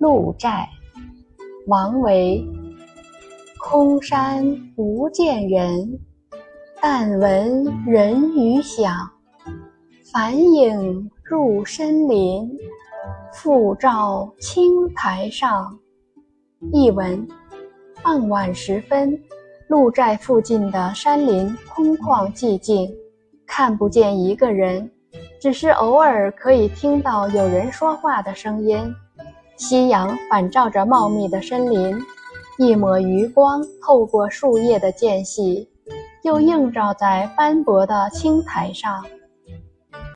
鹿柴，王维。空山不见人，但闻人语响。返影入深林，复照青苔上。译文：傍晚时分，鹿寨附近的山林空旷寂静，看不见一个人，只是偶尔可以听到有人说话的声音。夕阳反照着茂密的森林。一抹余光透过树叶的间隙，又映照在斑驳的青苔上。